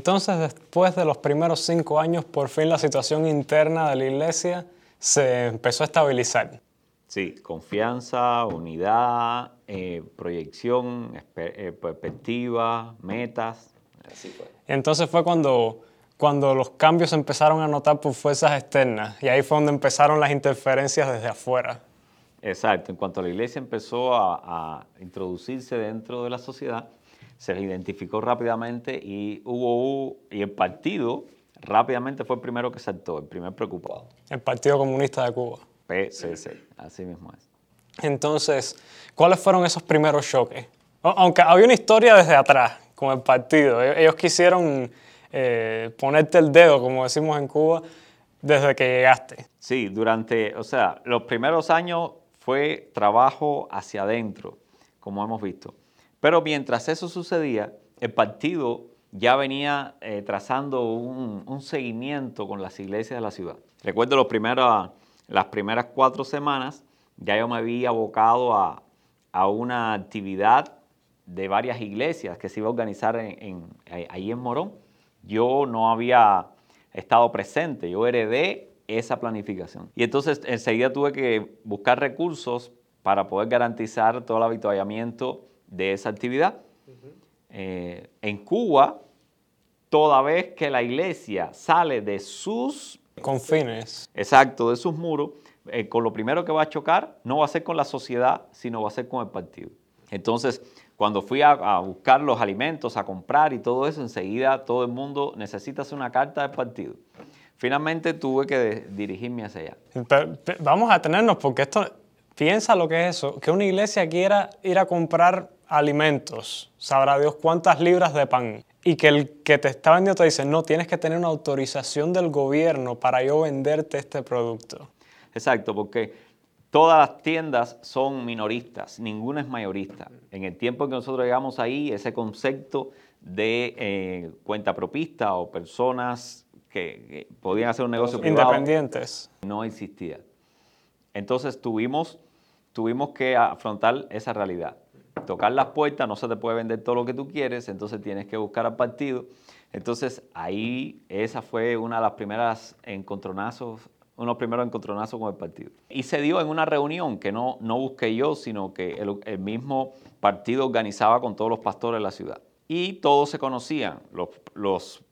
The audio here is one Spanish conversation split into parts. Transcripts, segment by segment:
Entonces, después de los primeros cinco años, por fin la situación interna de la iglesia se empezó a estabilizar. Sí, confianza, unidad, eh, proyección, eh, perspectiva, metas. Así fue. Entonces fue cuando, cuando los cambios empezaron a notar por fuerzas externas y ahí fue donde empezaron las interferencias desde afuera. Exacto, en cuanto la iglesia empezó a, introducirse dentro de la sociedad, se les identificó rápidamente y hubo y el partido rápidamente fue el primero que saltó, el primer preocupado. El Partido Comunista de Cuba. PCC, así mismo es. Entonces, ¿cuáles fueron esos primeros choques? Aunque había una historia desde atrás con el partido. E-, ellos quisieron eh, ponerte el dedo, como decimos en Cuba, desde que llegaste. Sí, durante, o sea, los primeros años fue trabajo hacia adentro, como hemos visto. Pero mientras eso sucedía, el partido ya venía eh, trazando un, seguimiento con las iglesias de la ciudad. Recuerdo los primeros, las primeras cuatro semanas, ya yo me había abocado a, una actividad de varias iglesias que se iba a organizar en, ahí en Morón. Yo no había estado presente, yo heredé esa planificación. Y entonces enseguida tuve que buscar recursos para poder garantizar todo el habituallamiento de esa actividad. Eh, en Cuba, toda vez que la iglesia sale de sus confines, exacto, de sus muros, eh, con lo primero que va a chocar no va a ser con la sociedad, sino va a ser con el partido. Entonces, cuando fui a, buscar los alimentos, a comprar y todo eso, enseguida todo el mundo necesita hacer una carta del partido. Finalmente tuve que dirigirme hacia allá. vamos a tenernos, porque esto, piensa lo que es eso, que una iglesia quiera ir a comprar alimentos, sabrá Dios cuántas libras de pan, y que el que te está vendiendo te dice, no, tienes que tener una autorización del gobierno para yo venderte este producto. Exacto, porque todas las tiendas son minoristas, ninguna es mayorista. En el tiempo que nosotros llegamos ahí, ese concepto de eh, cuenta propista o personas que, podían hacer un negocio privado independientes no existía. Entonces tuvimos, tuvimos que afrontar esa realidad tocar las puertas, no se te puede vender todo lo que tú quieres, entonces tienes que buscar al partido. Entonces ahí esa fue una de las primeras encontronazos, uno de los primeros encontronazos con el partido. Y se dio en una reunión que no, no busqué yo, sino que el, mismo partido organizaba con todos los pastores de la ciudad. Y todos se conocían, los, los,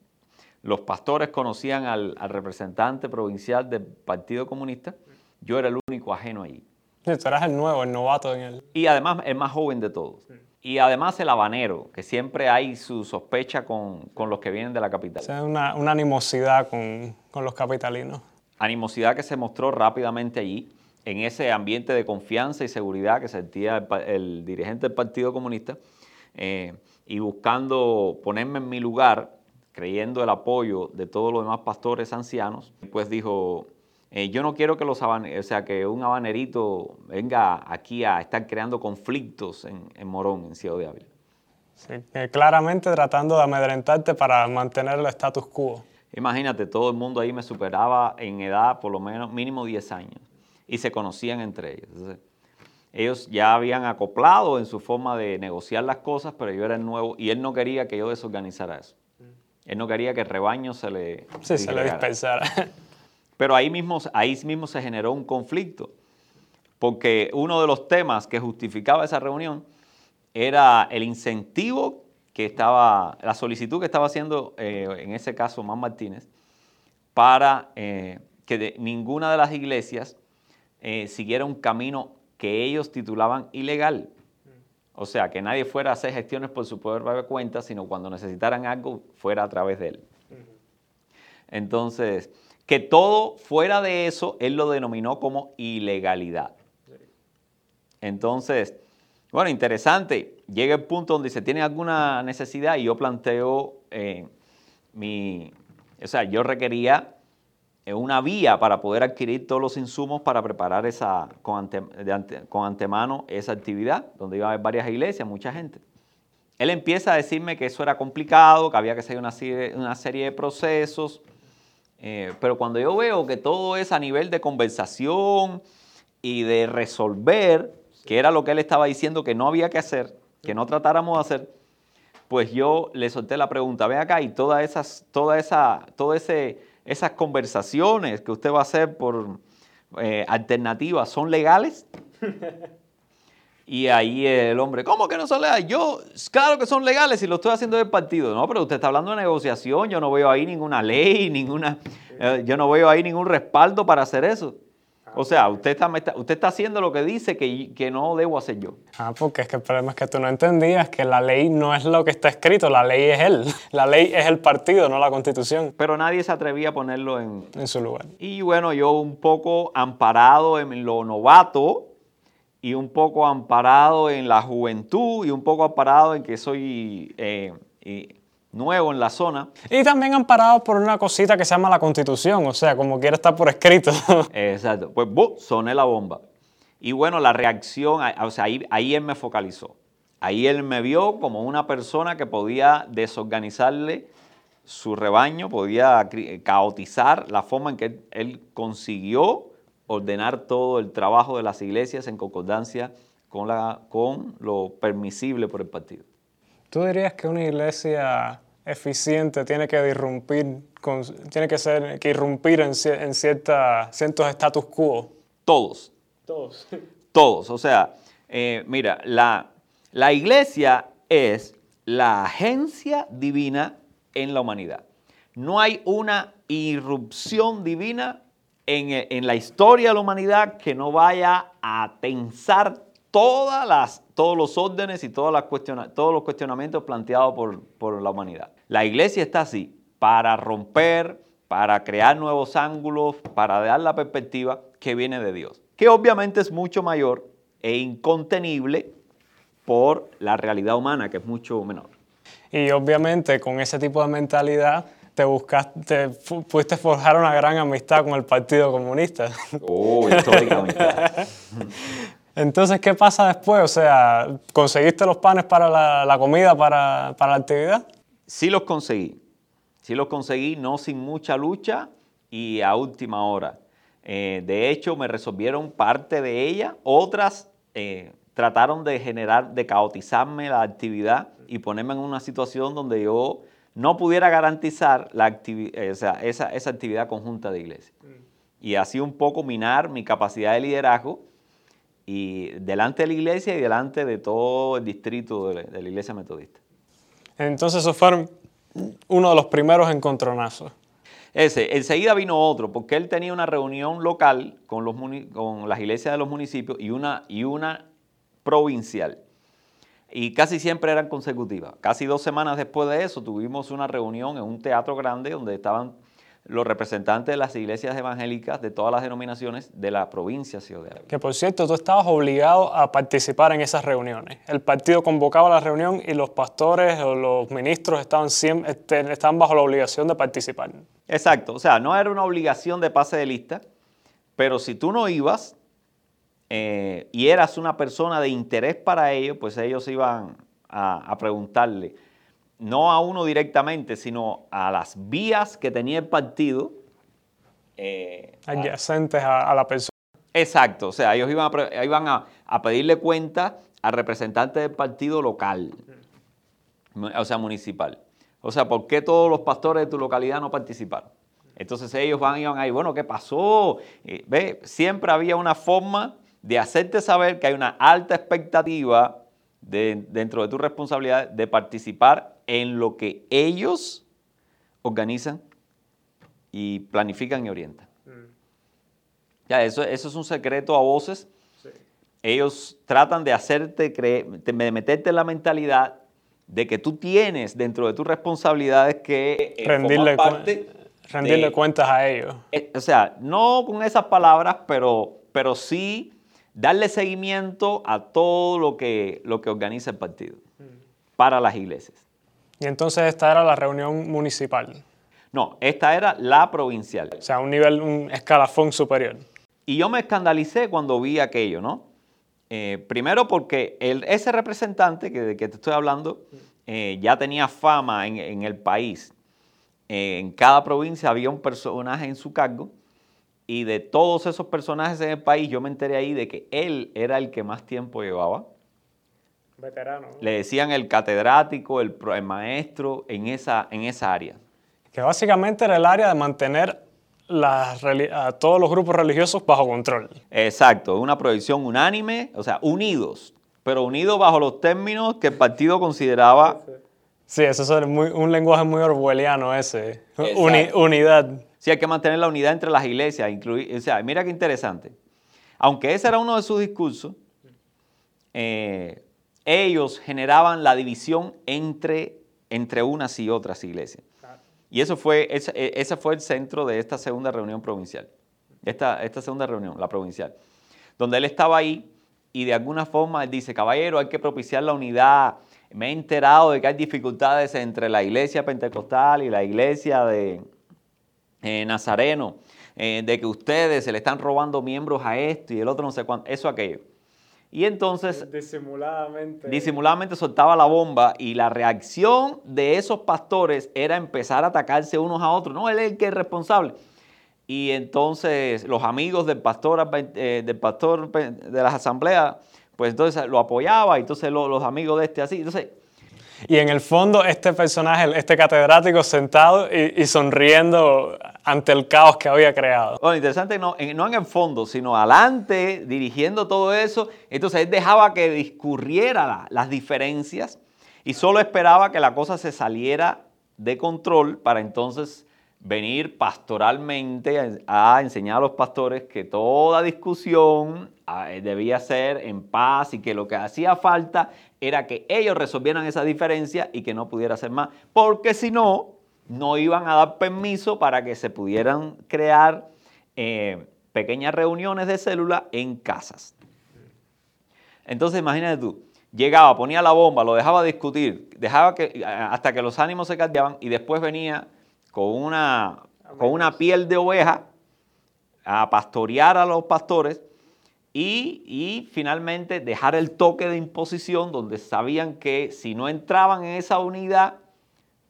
los pastores conocían al, al representante provincial del Partido Comunista, yo era el único ajeno allí. Tú eras el nuevo, el novato en él. Y además el más joven de todos. Y además el habanero, que siempre hay su sospecha con, los que vienen de la capital. O una, una animosidad con, los capitalinos. Animosidad que se mostró rápidamente allí, en ese ambiente de confianza y seguridad que sentía el, dirigente del Partido Comunista, eh, y buscando ponerme en mi lugar, creyendo el apoyo de todos los demás pastores ancianos, pues dijo, eh, yo no quiero que los o sea, que un habanerito venga aquí a estar creando conflictos en, Morón, en Ciudad de Ávila. Sí, claramente tratando de amedrentarte para mantener el status quo. Imagínate, todo el mundo ahí me superaba en edad por lo menos mínimo 10 años y se conocían entre ellos. ellos ya habían acoplado en su forma de negociar las cosas, pero yo era el nuevo y él no quería que yo desorganizara eso. Él no quería que el rebaño se le... Sí, se le dispensara. Pero ahí mismo, ahí mismo se generó un conflicto, porque uno de los temas que justificaba esa reunión era el incentivo que estaba, la solicitud que estaba haciendo, eh, en ese caso, Man Martínez, para eh, que ninguna de las iglesias eh, siguiera un camino que ellos titulaban ilegal. O sea, que nadie fuera a hacer gestiones por su propia cuenta, sino cuando necesitaran algo fuera a través de él. Entonces, que todo fuera de eso, él lo denominó como ilegalidad. Entonces, bueno, interesante. Llega el punto donde se tiene alguna necesidad y yo planteo eh, mi, o sea, yo requería eh, una vía para poder adquirir todos los insumos para preparar esa, con, con antemano esa actividad, donde iba a haber varias iglesias, mucha gente. Él empieza a decirme que eso era complicado, que había que una una serie de procesos, eh, pero cuando yo veo que todo es a nivel de conversación y de resolver, que era lo que él estaba diciendo que no había que hacer, que no tratáramos de hacer, pues yo le solté la pregunta, ve acá, y todas esas, toda esa, todo esas conversaciones que usted va a hacer por eh, alternativas, ¿son legales? Y ahí el hombre, ¿cómo que no son legales? Yo, claro que son legales y lo estoy haciendo del partido. No, pero usted está hablando de negociación, yo no veo ahí ninguna ley, ninguna, eh, yo no veo ahí ningún respaldo para hacer eso. O sea, usted está, usted está haciendo lo que dice que, que, no debo hacer yo. Ah, porque es que el problema es que tú no entendías que la ley no es lo que está escrito, la ley es él. La ley es el partido, no la constitución. Pero nadie se atrevía a ponerlo en, en su lugar. Y bueno, yo un poco amparado en lo novato y un poco amparado en la juventud y un poco amparado en que soy... Eh, nuevo en la zona. Y también amparado por una cosita que se llama la constitución, o sea, como quiere estar por escrito. Exacto. Pues soné la bomba. Y bueno, la reacción, o sea, ahí, ahí él me focalizó. Ahí él me vio como una persona que podía desorganizarle su rebaño, podía caotizar la forma en que él consiguió ordenar todo el trabajo de las iglesias en concordancia con, la, con lo permisible por el partido. ¿Tú dirías que una iglesia eficiente tiene que irrumpir, tiene que ser, que irrumpir en, en cierta, ciertos status quo? Todos. Todos. Todos. O sea, eh, mira, la, la iglesia es la agencia divina en la humanidad. No hay una irrupción divina en, en, la historia de la humanidad que no vaya a tensar todos los órdenes y todas las todos los cuestionamientos planteados por, la humanidad. La iglesia está así, para romper, para crear nuevos ángulos, para dar la perspectiva que viene de Dios, que obviamente es mucho mayor e incontenible por la realidad humana, que es mucho menor. Y obviamente con ese tipo de mentalidad te buscaste, pudiste forjar una gran amistad con el Partido Comunista. Oh, históricamente. Entonces, ¿qué pasa después? O sea, ¿conseguiste los panes para la, comida, para, la actividad? Sí los conseguí. Sí los conseguí, no sin mucha lucha y a última hora. Eh, de hecho, me resolvieron parte de ella. Otras eh, trataron de generar, de caotizarme la actividad y ponerme en una situación donde yo no pudiera garantizar la eh, esa, esa, actividad conjunta de iglesia. Mm. Y así un poco minar mi capacidad de liderazgo y delante de la iglesia y delante de todo el distrito de la, iglesia metodista. Entonces esos fueron uno de los primeros encontronazos. Ese, enseguida vino otro, porque él tenía una reunión local con, los, con las iglesias de los municipios y una, y una provincial. Y casi siempre eran consecutivas. Casi dos semanas después de eso tuvimos una reunión en un teatro grande donde estaban los representantes de las iglesias evangélicas de todas las denominaciones de la provincia Ciudad. Que por cierto, tú estabas obligado a participar en esas reuniones. El partido convocaba la reunión y los pastores o los ministros estaban, siempre, este, estaban bajo la obligación de participar. Exacto, o sea, no era una obligación de pase de lista, pero si tú no ibas eh, y eras una persona de interés para ellos, pues ellos iban a preguntarle no a uno directamente, sino a las vías que tenía el partido. Eh, Adyacentes a, la persona. Exacto, o sea, ellos iban, a, iban a, pedirle cuenta al representante del partido local, o sea, municipal. O sea, ¿por qué todos los pastores de tu localidad no participaron? Entonces ellos van y van ahí, bueno, ¿qué pasó? ¿Ve? Siempre había una forma de hacerte saber que hay una alta expectativa dentro de tu responsabilidad de participar en lo que ellos organizan y planifican y orientan. Mm. Ya, eso, eso es un secreto a voces. Ellos tratan de hacerte creer, de meterte en la mentalidad de que tú tienes dentro de tus responsabilidades que eh, rendirle, rendirle cuentas a ellos. Eh, o sea, no con esas palabras, pero, pero sí darle seguimiento a todo lo que, lo que organiza el partido para las iglesias. Y entonces esta era la reunión municipal. No, esta era la provincial. O sea, un nivel, un escalafón superior. Y yo me escandalicé cuando vi aquello, ¿no? Eh, primero porque el, ese representante que, de que te estoy hablando eh, ya tenía fama en, el país. Eh, en cada provincia había un personaje en su cargo y de todos esos personajes en el país yo me enteré ahí de que él era el que más tiempo llevaba Veterano. Le decían el catedrático, el, pro- el maestro en esa, en esa área. Que básicamente era el área de mantener las a todos los grupos religiosos bajo control. Exacto, una proyección unánime, o sea, unidos, pero unidos bajo los términos que el partido consideraba. Sí, eso es muy- un lenguaje muy orwelliano ese. Uni- unidad. Sí, hay que mantener la unidad entre las iglesias, incluir, o sea, mira qué interesante. Aunque ese era uno de sus discursos, eh, ellos generaban la división entre, entre unas y otras iglesias. Y eso fue, ese, ese fue el centro de esta segunda reunión provincial, esta, esta segunda reunión, la provincial, donde él estaba ahí y de alguna forma él dice, caballero, hay que propiciar la unidad. Me he enterado de que hay dificultades entre la iglesia pentecostal y la iglesia de, eh, Nazareno, eh, de que ustedes se le están robando miembros a esto y el otro no sé cuánto, eso aquello. Y entonces Disimuladamente. disimuladamente soltaba la bomba y la reacción de esos pastores era empezar a atacarse unos a otros. No, él es el que es responsable. Y entonces los amigos del pastor, eh, del pastor de las asambleas, pues entonces lo apoyaba y entonces lo- los amigos de este así. Entonces, Y en el fondo, este personaje, este catedrático sentado y, y sonriendo ante el caos que había creado. Bueno, interesante, no en, no en el fondo, sino adelante, dirigiendo todo eso. Entonces él dejaba que discurriera la- las diferencias y solo esperaba que la cosa se saliera de control para entonces venir pastoralmente a, enseñar a los pastores que toda discusión eh, debía ser en paz y que lo que hacía falta era que ellos resolvieran esa diferencia y que no pudiera ser más, porque si no, no iban a dar permiso para que se pudieran crear eh, pequeñas reuniones de célula en casas. Entonces imagínate tú, llegaba, ponía la bomba, lo dejaba discutir, dejaba que, hasta que los ánimos se caldeaban y después venía con una, con una piel de oveja a pastorear a los pastores y, y finalmente dejar el toque de imposición donde sabían que si no entraban en esa unidad,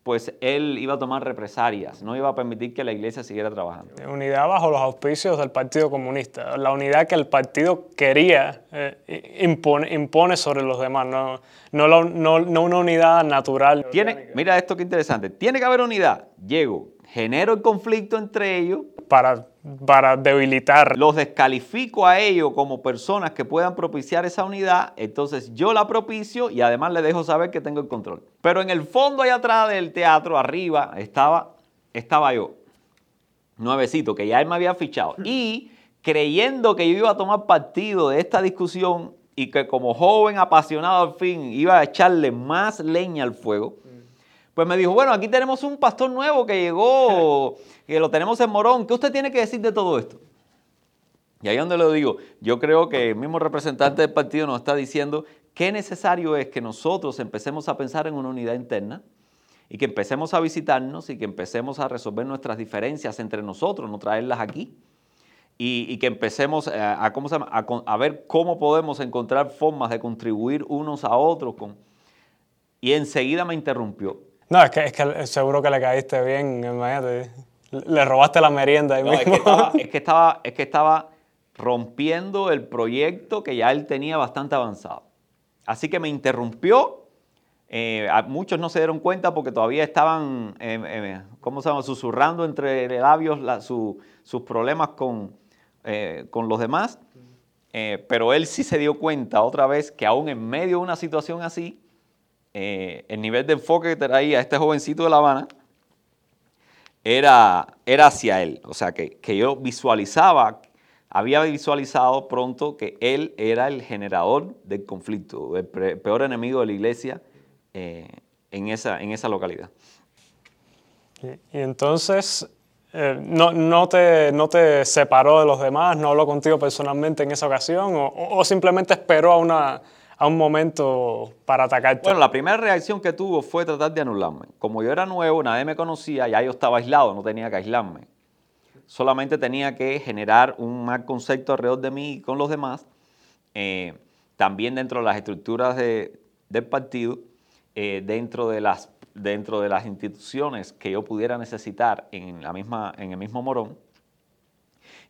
pues él iba a tomar represalias, no iba a permitir que la iglesia siguiera trabajando. Unidad bajo los auspicios del Partido Comunista. La unidad que el partido quería eh, impone, impone sobre los demás, no, no, la- no- no una unidad natural. Tiene, mira esto que interesante, tiene que haber unidad. Llego, genero el conflicto entre ellos, Para, para debilitar. los descalifico a ellos como personas que puedan propiciar esa unidad, entonces yo la propicio y además le dejo saber que tengo el control. Pero en el fondo allá atrás del teatro, arriba, estaba, estaba yo, nuevecito, que ya él me había fichado. Y creyendo que yo iba a tomar partido de esta discusión y que como joven apasionado al fin iba a echarle más leña al fuego, pues me dijo, bueno, aquí tenemos un pastor nuevo que llegó, que lo tenemos en Morón. ¿Qué usted tiene que decir de todo esto? Y ahí es donde lo digo, yo creo que el mismo representante del partido nos está diciendo qué necesario es que nosotros empecemos a pensar en una unidad interna y que empecemos a visitarnos y que empecemos a resolver nuestras diferencias entre nosotros, no traerlas aquí. Y, y que empecemos eh, a, ¿cómo se llama? a ver cómo podemos encontrar formas de contribuir unos a otros. Con... Y enseguida me interrumpió. No, es que, es que seguro que le caíste bien, imagínate. Le robaste la merienda ahí No, es, que mismo. estaba, es, que estaba, es que estaba rompiendo el proyecto que ya él tenía bastante avanzado. Así que me interrumpió. eh, a muchos no se dieron cuenta porque todavía estaban, eh, eh, ¿cómo se llama?, susurrando entre labios la- su- sus problemas con, eh, con los demás. Eh, pero él sí se dio cuenta otra vez que aún en medio de una situación así, eh, el nivel de enfoque que traía este jovencito de La Habana era, era hacia él. O sea, que, que yo visualizaba, había visualizado pronto que él era el generador del conflicto, el peor enemigo de la iglesia eh, en, esa, en esa localidad. Y, entonces, eh, no, no, te, ¿no te separó de los demás? ¿No habló contigo personalmente en esa ocasión? ¿O, o- o simplemente esperó a, una, a un momento para atacarte? Bueno, la primera reacción que tuvo fue tratar de anularme. Como yo era nuevo, nadie me conocía, ya yo estaba aislado, no tenía que aislarme. Solamente tenía que generar un mal concepto alrededor de mí y con los demás. Eh, también dentro de las estructuras de- del partido, eh, dentro, de las, dentro de las instituciones que yo pudiera necesitar en, la misma, en el mismo Morón.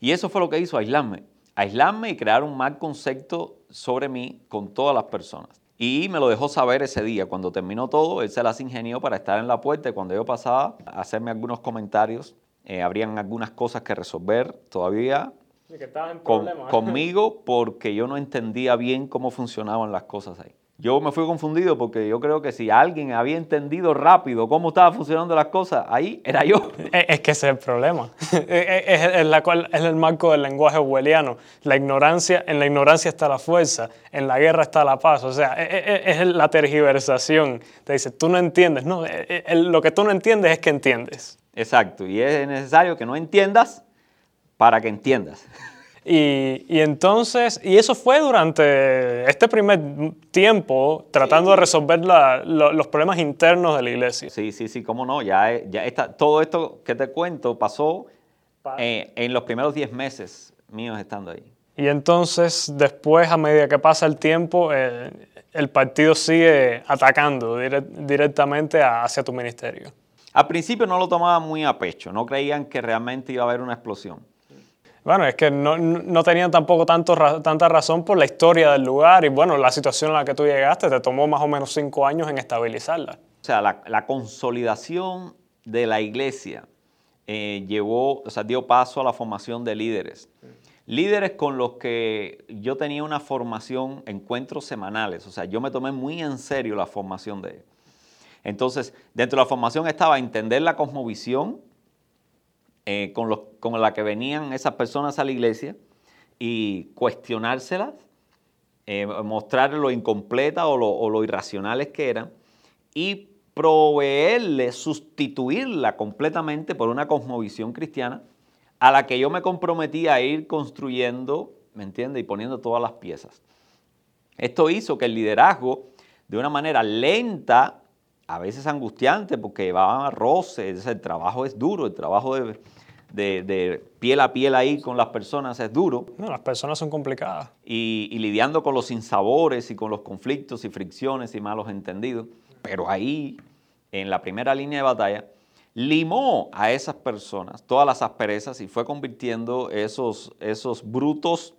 Y eso fue lo que hizo aislarme. Aislarme y crear un mal concepto sobre mí con todas las personas. Y me lo dejó saber ese día. Cuando terminó todo, él se las ingenió para estar en la puerta y cuando yo pasaba, hacerme algunos comentarios. Eh, habrían algunas cosas que resolver todavía conmigo porque yo no entendía bien cómo funcionaban las cosas ahí. Yo me fui confundido porque yo creo que si alguien había entendido rápido cómo estaban funcionando las cosas, ahí era yo. Es que ese es el problema. Es, la cual, es el marco del lenguaje orwelliano. La ignorancia, en la ignorancia está la fuerza, en la guerra está la paz. O sea, es, la tergiversación. Te dice, tú no entiendes. No, lo que tú no entiendes es que entiendes. Exacto. Y es necesario que no entiendas para que entiendas. Y, entonces, y eso fue durante este primer tiempo tratando de resolver los problemas internos de la iglesia. Sí, sí, sí, cómo no, ya, ya está, todo esto que te cuento pasó eh, en los primeros 10 meses míos estando ahí. Y entonces, después, a medida que pasa el tiempo, eh, el partido sigue atacando directamente hacia tu ministerio. Al principio no lo tomaban muy a pecho, no creían que realmente iba a haber una explosión. Bueno, es que no, no tenían tampoco tanto, tanta razón por la historia del lugar y bueno, la situación a la que tú llegaste te tomó más o menos cinco años en estabilizarla. O sea, la, consolidación de la iglesia eh, llevó, o sea, dio paso a la formación de líderes. Líderes con los que yo tenía una formación, encuentros semanales, o sea, yo me tomé muy en serio la formación de ellos. Entonces, dentro de la formación estaba entender la cosmovisión, eh, con, con la que venían esas personas a la iglesia y cuestionárselas, eh, mostrar lo incompleta o lo, o lo que eran y proveerle, sustituirla completamente por una cosmovisión cristiana a la que yo me comprometí a ir construyendo, ¿me entiende? Y poniendo todas las piezas. Esto hizo que el liderazgo, de una manera lenta, a veces angustiante, porque va a roces, el trabajo es duro, el trabajo de, de, piel a piel ahí con las personas es duro. No, las personas son complicadas. Y, lidiando con los sinsabores y con los conflictos y fricciones y malos entendidos. Pero ahí, en la primera línea de batalla, limó a esas personas todas las asperezas y fue convirtiendo esos, esos brutos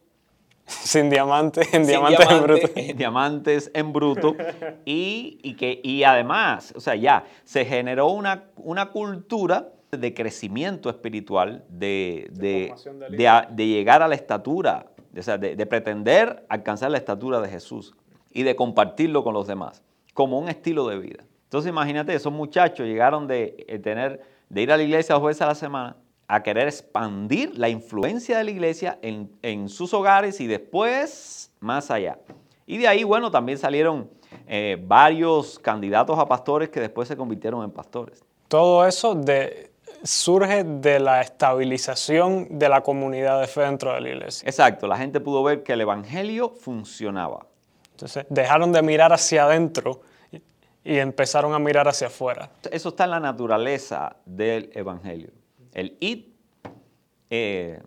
sin diamantes en diamantes en bruto. En diamantes en bruto. Y, y, que, y además, o sea, ya se generó una, una cultura de crecimiento espiritual, de, de, de, llegar a la estatura, o sea, de, pretender alcanzar la estatura de Jesús y de compartirlo con los demás, como un estilo de vida. Entonces imagínate, esos muchachos llegaron de, eh, tener, de ir a la iglesia dos veces a la semana a querer expandir la influencia de la iglesia en, en sus hogares y después más allá. Y de ahí, bueno, también salieron eh, varios candidatos a pastores que después se convirtieron en pastores. Todo eso de, surge de la estabilización de la comunidad de fe dentro de la iglesia. Exacto, la gente pudo ver que el Evangelio funcionaba. Entonces dejaron de mirar hacia adentro y empezaron a mirar hacia afuera. Eso está en la naturaleza del Evangelio. El it, eh,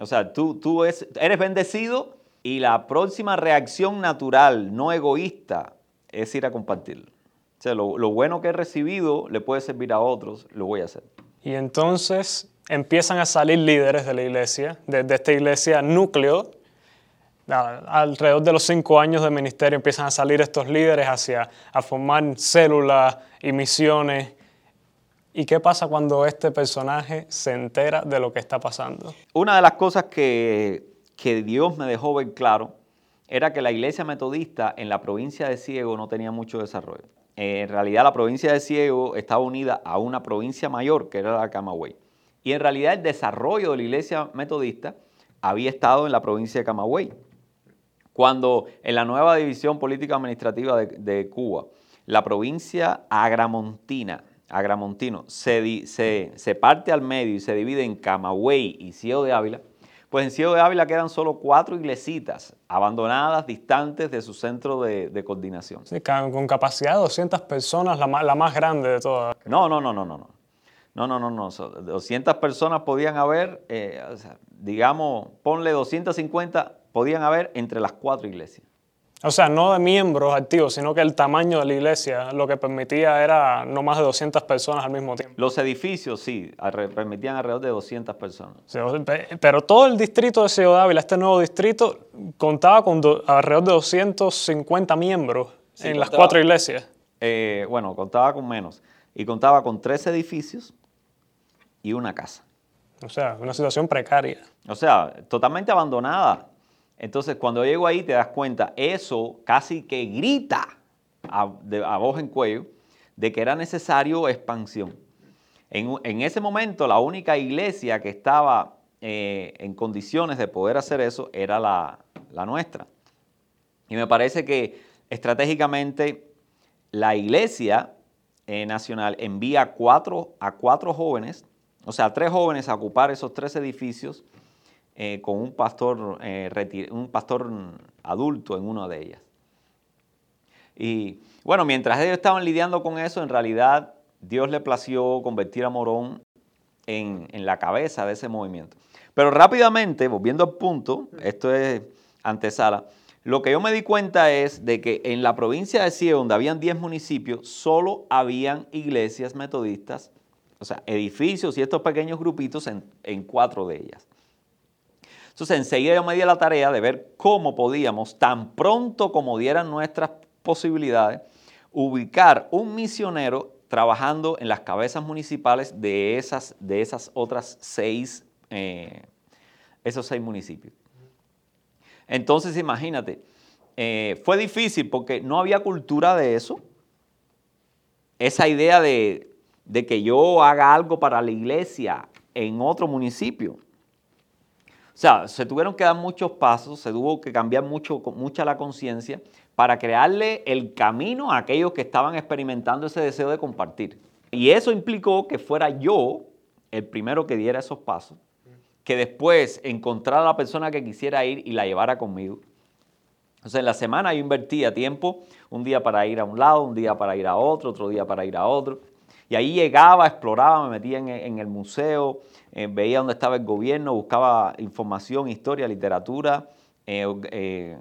o sea, tú, tú eres bendecido y la próxima reacción natural, no egoísta, es ir a compartirlo. O sea, lo, lo bueno que he recibido le puede servir a otros, lo voy a hacer. Y entonces empiezan a salir líderes de la iglesia, de, esta iglesia núcleo. Alrededor de los cinco años de ministerio empiezan a salir estos líderes hacia a formar células y misiones. ¿Y qué pasa cuando este personaje se entera de lo que está pasando? Una de las cosas que, que Dios me dejó ver claro era que la iglesia metodista en la provincia de Ciego no tenía mucho desarrollo. En realidad la provincia de Ciego estaba unida a una provincia mayor que era la Camagüey. Y en realidad el desarrollo de la iglesia metodista había estado en la provincia de Camagüey. Cuando en la nueva división política administrativa de, Cuba, la provincia agramontina, agramontino, se, se, se parte al medio y se divide en Camagüey y Ciego de Ávila, pues en Ciego de Ávila quedan solo cuatro iglesitas abandonadas, distantes de su centro de, coordinación. Sí, con capacidad de 200 personas, la más, grande de todas. No, no, no, no, no. No, no, no, no. 200 personas podían haber, eh, digamos, ponle 250, podían haber entre las cuatro iglesias. O sea, no de miembros activos, sino que el tamaño de la iglesia lo que permitía era no más de 200 personas al mismo tiempo. Los edificios sí, permitían alrededor de 200 personas. pero todo el distrito de Ciudad Ávila, este nuevo distrito, contaba con alrededor de 250 miembros en las cuatro iglesias. Eh, bueno, contaba con menos. Y contaba con tres edificios y una casa. O sea, una situación precaria. O sea, totalmente abandonada. Entonces, cuando llego ahí te das cuenta, eso casi que grita a, voz en cuello de que era necesario expansión. En, ese momento, la única iglesia que estaba eh, en condiciones de poder hacer eso era la, nuestra. Y me parece que estratégicamente la iglesia eh, nacional envía cuatro, a cuatro jóvenes, o sea, tres jóvenes a ocupar esos tres edificios eh, con un pastor, eh, un pastor adulto en una de ellas. Y bueno, mientras ellos estaban lidiando con eso, en realidad Dios le plació convertir a Morón en, la cabeza de ese movimiento. Pero rápidamente, volviendo al punto, esto es antesala, lo que yo me di cuenta es de que en la provincia de Cie, donde habían 10 municipios, solo habían iglesias metodistas, o sea, edificios y estos pequeños grupitos en, en cuatro de ellas. Entonces enseguida yo me di la tarea de ver cómo podíamos, tan pronto como dieran nuestras posibilidades, ubicar un misionero trabajando en las cabezas municipales de esas, de esas otras seis, eh, esos seis municipios. Entonces imagínate, eh, fue difícil porque no había cultura de eso. Esa idea de, de que yo haga algo para la iglesia en otro municipio. O sea, se tuvieron que dar muchos pasos, se tuvo que cambiar mucho, mucha la conciencia para crearle el camino a aquellos que estaban experimentando ese deseo de compartir. Y eso implicó que fuera yo el primero que diera esos pasos, que después encontrara a la persona que quisiera ir y la llevara conmigo. Entonces en la semana yo invertía tiempo, un día para ir a un lado, un día para ir a otro, otro día para ir a otro. Y ahí llegaba, exploraba, me metía en, el museo, eh, veía dónde estaba el gobierno, buscaba información, historia, literatura, eh, eh,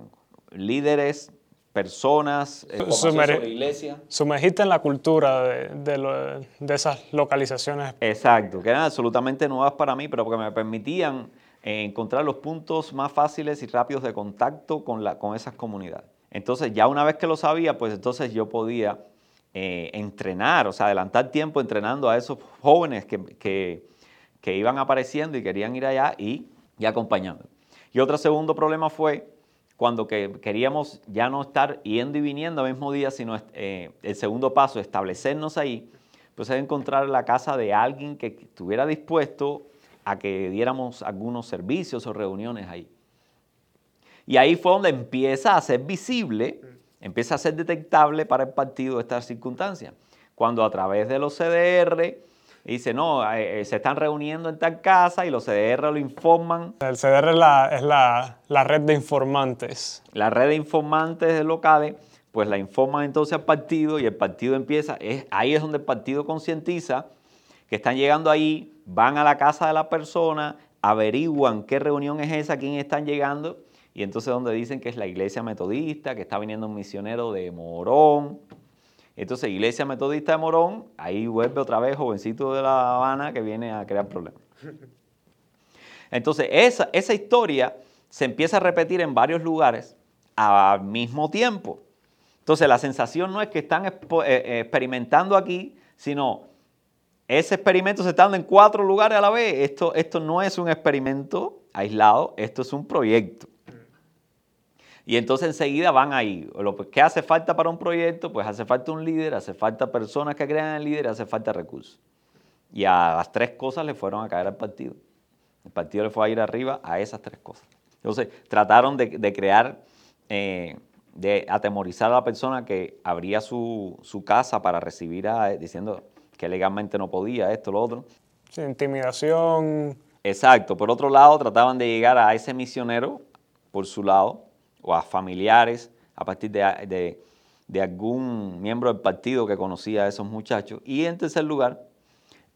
líderes, personas, sobre la iglesia. Sumergiste en la cultura de, esas localizaciones. Exacto, que eran absolutamente nuevas para mí, pero que me permitían encontrar los puntos más fáciles y rápidos de contacto con, la, con esas comunidades. Entonces, ya una vez que lo sabía, pues entonces yo podía eh, entrenar, o sea, adelantar tiempo entrenando a esos jóvenes que, iban apareciendo y querían ir allá y, acompañando. Y otro segundo problema fue cuando que queríamos ya no estar yendo y viniendo al mismo día, sino eh, el segundo paso, establecernos ahí, pues es encontrar la casa de alguien que estuviera dispuesto a que diéramos algunos servicios o reuniones ahí. Y ahí fue donde empieza a ser visible empieza a ser detectable para el partido estas circunstancias. Cuando a través de los CDR dice, no, eh, eh, se están reuniendo en tal casa y los CDR lo informan. El CDR es, la, red de informantes. La red de informantes locales, pues la informan entonces al partido y el partido empieza, es, ahí es donde el partido concientiza que están llegando ahí, van a la casa de la persona, averiguan qué reunión es esa, quién están llegando y entonces donde dicen que es la iglesia metodista, que está viniendo un misionero de Morón. Entonces, iglesia metodista de Morón, ahí vuelve otra vez jovencito de La Habana que viene a crear problemas. Entonces, esa, esa historia se empieza a repetir en varios lugares al mismo tiempo. Entonces, la sensación no es que están eh, eh, experimentando aquí, sino ese experimento se está dando en cuatro lugares a la vez. Esto, esto no es un experimento aislado, esto es un proyecto. Y entonces enseguida van ahí. Lo que hace falta para un proyecto, pues hace falta un líder, hace falta personas que crean el líder, hace falta recursos. Y a las tres cosas le fueron a caer al partido. El partido le fue a ir arriba a esas tres cosas. Entonces trataron de, crear, eh, de atemorizar a la persona que abría su, casa para recibir a, diciendo que legalmente no podía, esto, lo otro. Sí, intimidación. Exacto. Por otro lado, trataban de llegar a ese misionero por su lado o a familiares a partir de, algún miembro del partido que conocía a esos muchachos. Y en tercer lugar,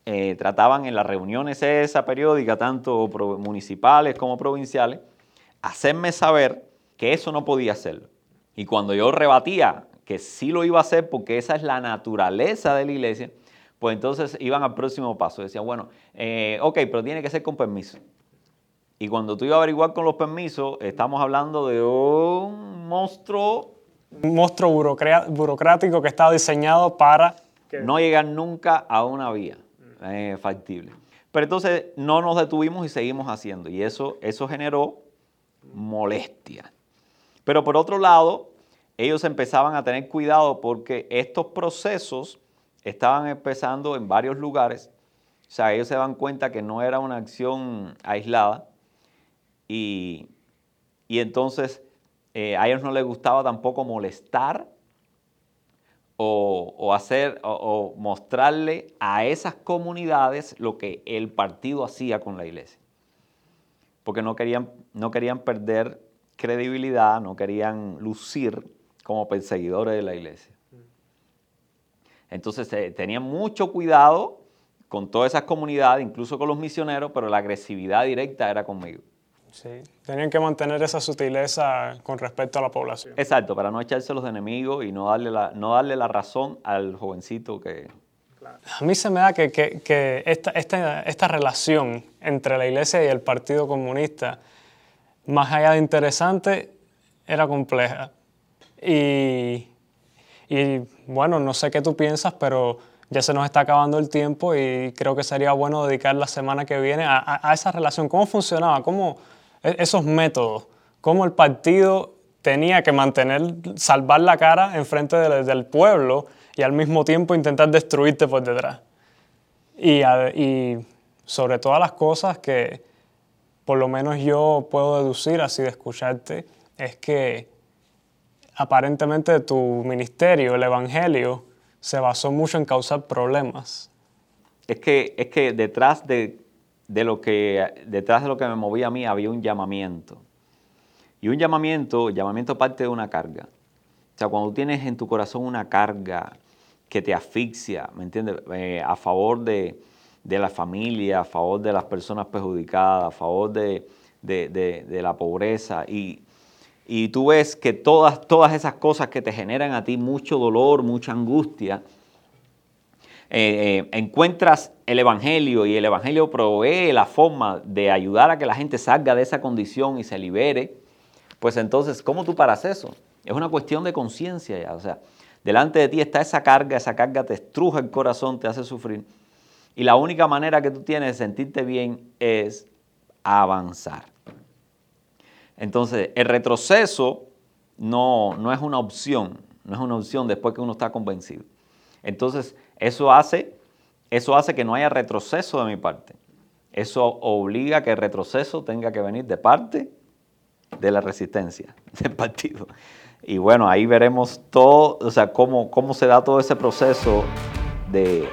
eh, trataban en las reuniones esa periódica, tanto municipales como provinciales, hacerme saber que eso no podía hacerlo. Y cuando yo rebatía que sí lo iba a hacer porque esa es la naturaleza de la iglesia, pues entonces iban al próximo paso. Decían, bueno, eh, ok, pero tiene que ser con permiso. Y cuando tú ibas a averiguar con los permisos, estamos hablando de un monstruo un monstruo burocrático que estaba diseñado para... No llegar nunca a una vía eh, factible. Pero entonces no nos detuvimos y seguimos haciendo. Y eso, eso generó molestia. Pero por otro lado, ellos empezaban a tener cuidado porque estos procesos estaban empezando en varios lugares. O sea, ellos se dan cuenta que no era una acción aislada. Y, entonces eh, a ellos no les gustaba tampoco molestar o, hacer o, mostrarle a esas comunidades lo que el partido hacía con la iglesia. Porque no querían, no querían perder credibilidad, no querían lucir como perseguidores de la iglesia. Entonces eh, tenían mucho cuidado con todas esas comunidades, incluso con los misioneros, pero la agresividad directa era conmigo. Sí, tenían que mantener esa sutileza con respecto a la población. Exacto, para no echarse los enemigos y no darle la, no darle la razón al jovencito que... A mí se me da que, que, esta, esta, esta, relación entre la iglesia y el Partido Comunista, más allá de interesante, era compleja. Y, y bueno, no sé qué tú piensas, pero ya se nos está acabando el tiempo y creo que sería bueno dedicar la semana que viene a, a esa relación. ¿Cómo funcionaba? ¿Cómo, esos métodos, cómo el partido tenía que mantener, salvar la cara enfrente del, pueblo y al mismo tiempo intentar destruirte por detrás. Y, y, sobre todas las cosas que por lo menos yo puedo deducir así de escucharte, es que aparentemente tu ministerio, el Evangelio, se basó mucho en causar problemas. Es que, es que detrás de de lo que, detrás de lo que me movía a mí había un llamamiento. Y un llamamiento, llamamiento parte de una carga. O sea, cuando tienes en tu corazón una carga que te asfixia, ¿me entiendes? Eh, a favor de, la familia, a favor de las personas perjudicadas, a favor de, la pobreza. Y, y, tú ves que todas, todas esas cosas que te generan a ti mucho dolor, mucha angustia, eh, eh, encuentras el Evangelio y el Evangelio provee la forma de ayudar a que la gente salga de esa condición y se libere, pues entonces, ¿cómo tú paras eso? Es una cuestión de conciencia ya, o sea, delante de ti está esa carga, esa carga te estruja el corazón, te hace sufrir. Y la única manera que tú tienes de sentirte bien es avanzar. Entonces, el retroceso no, no es una opción, no es una opción después que uno está convencido. Entonces, eso hace, eso hace que no haya retroceso de mi parte. Eso obliga a que el retroceso tenga que venir de parte de la resistencia del partido. Y bueno, ahí veremos todo, o sea, cómo, cómo se da todo ese proceso de,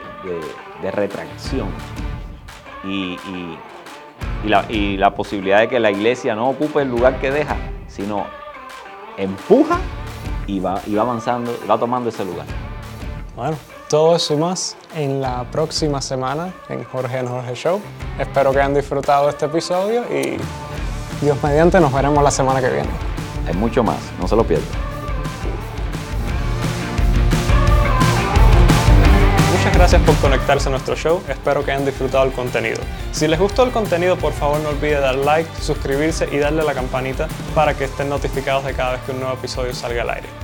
retracción y, la, y, la, posibilidad de que la iglesia no ocupe el lugar que deja, sino empuja y va, y va avanzando, va tomando ese lugar. Bueno, todo eso y más en la próxima semana en Jorge en Jorge Show. Espero que hayan disfrutado este episodio y Dios mediante nos veremos la semana que viene. Hay mucho más, no se lo pierdan. Muchas gracias por conectarse a nuestro show, espero que hayan disfrutado el contenido. Si les gustó el contenido, por favor no olviden dar like, suscribirse y darle a la campanita para que estén notificados de cada vez que un nuevo episodio salga al aire.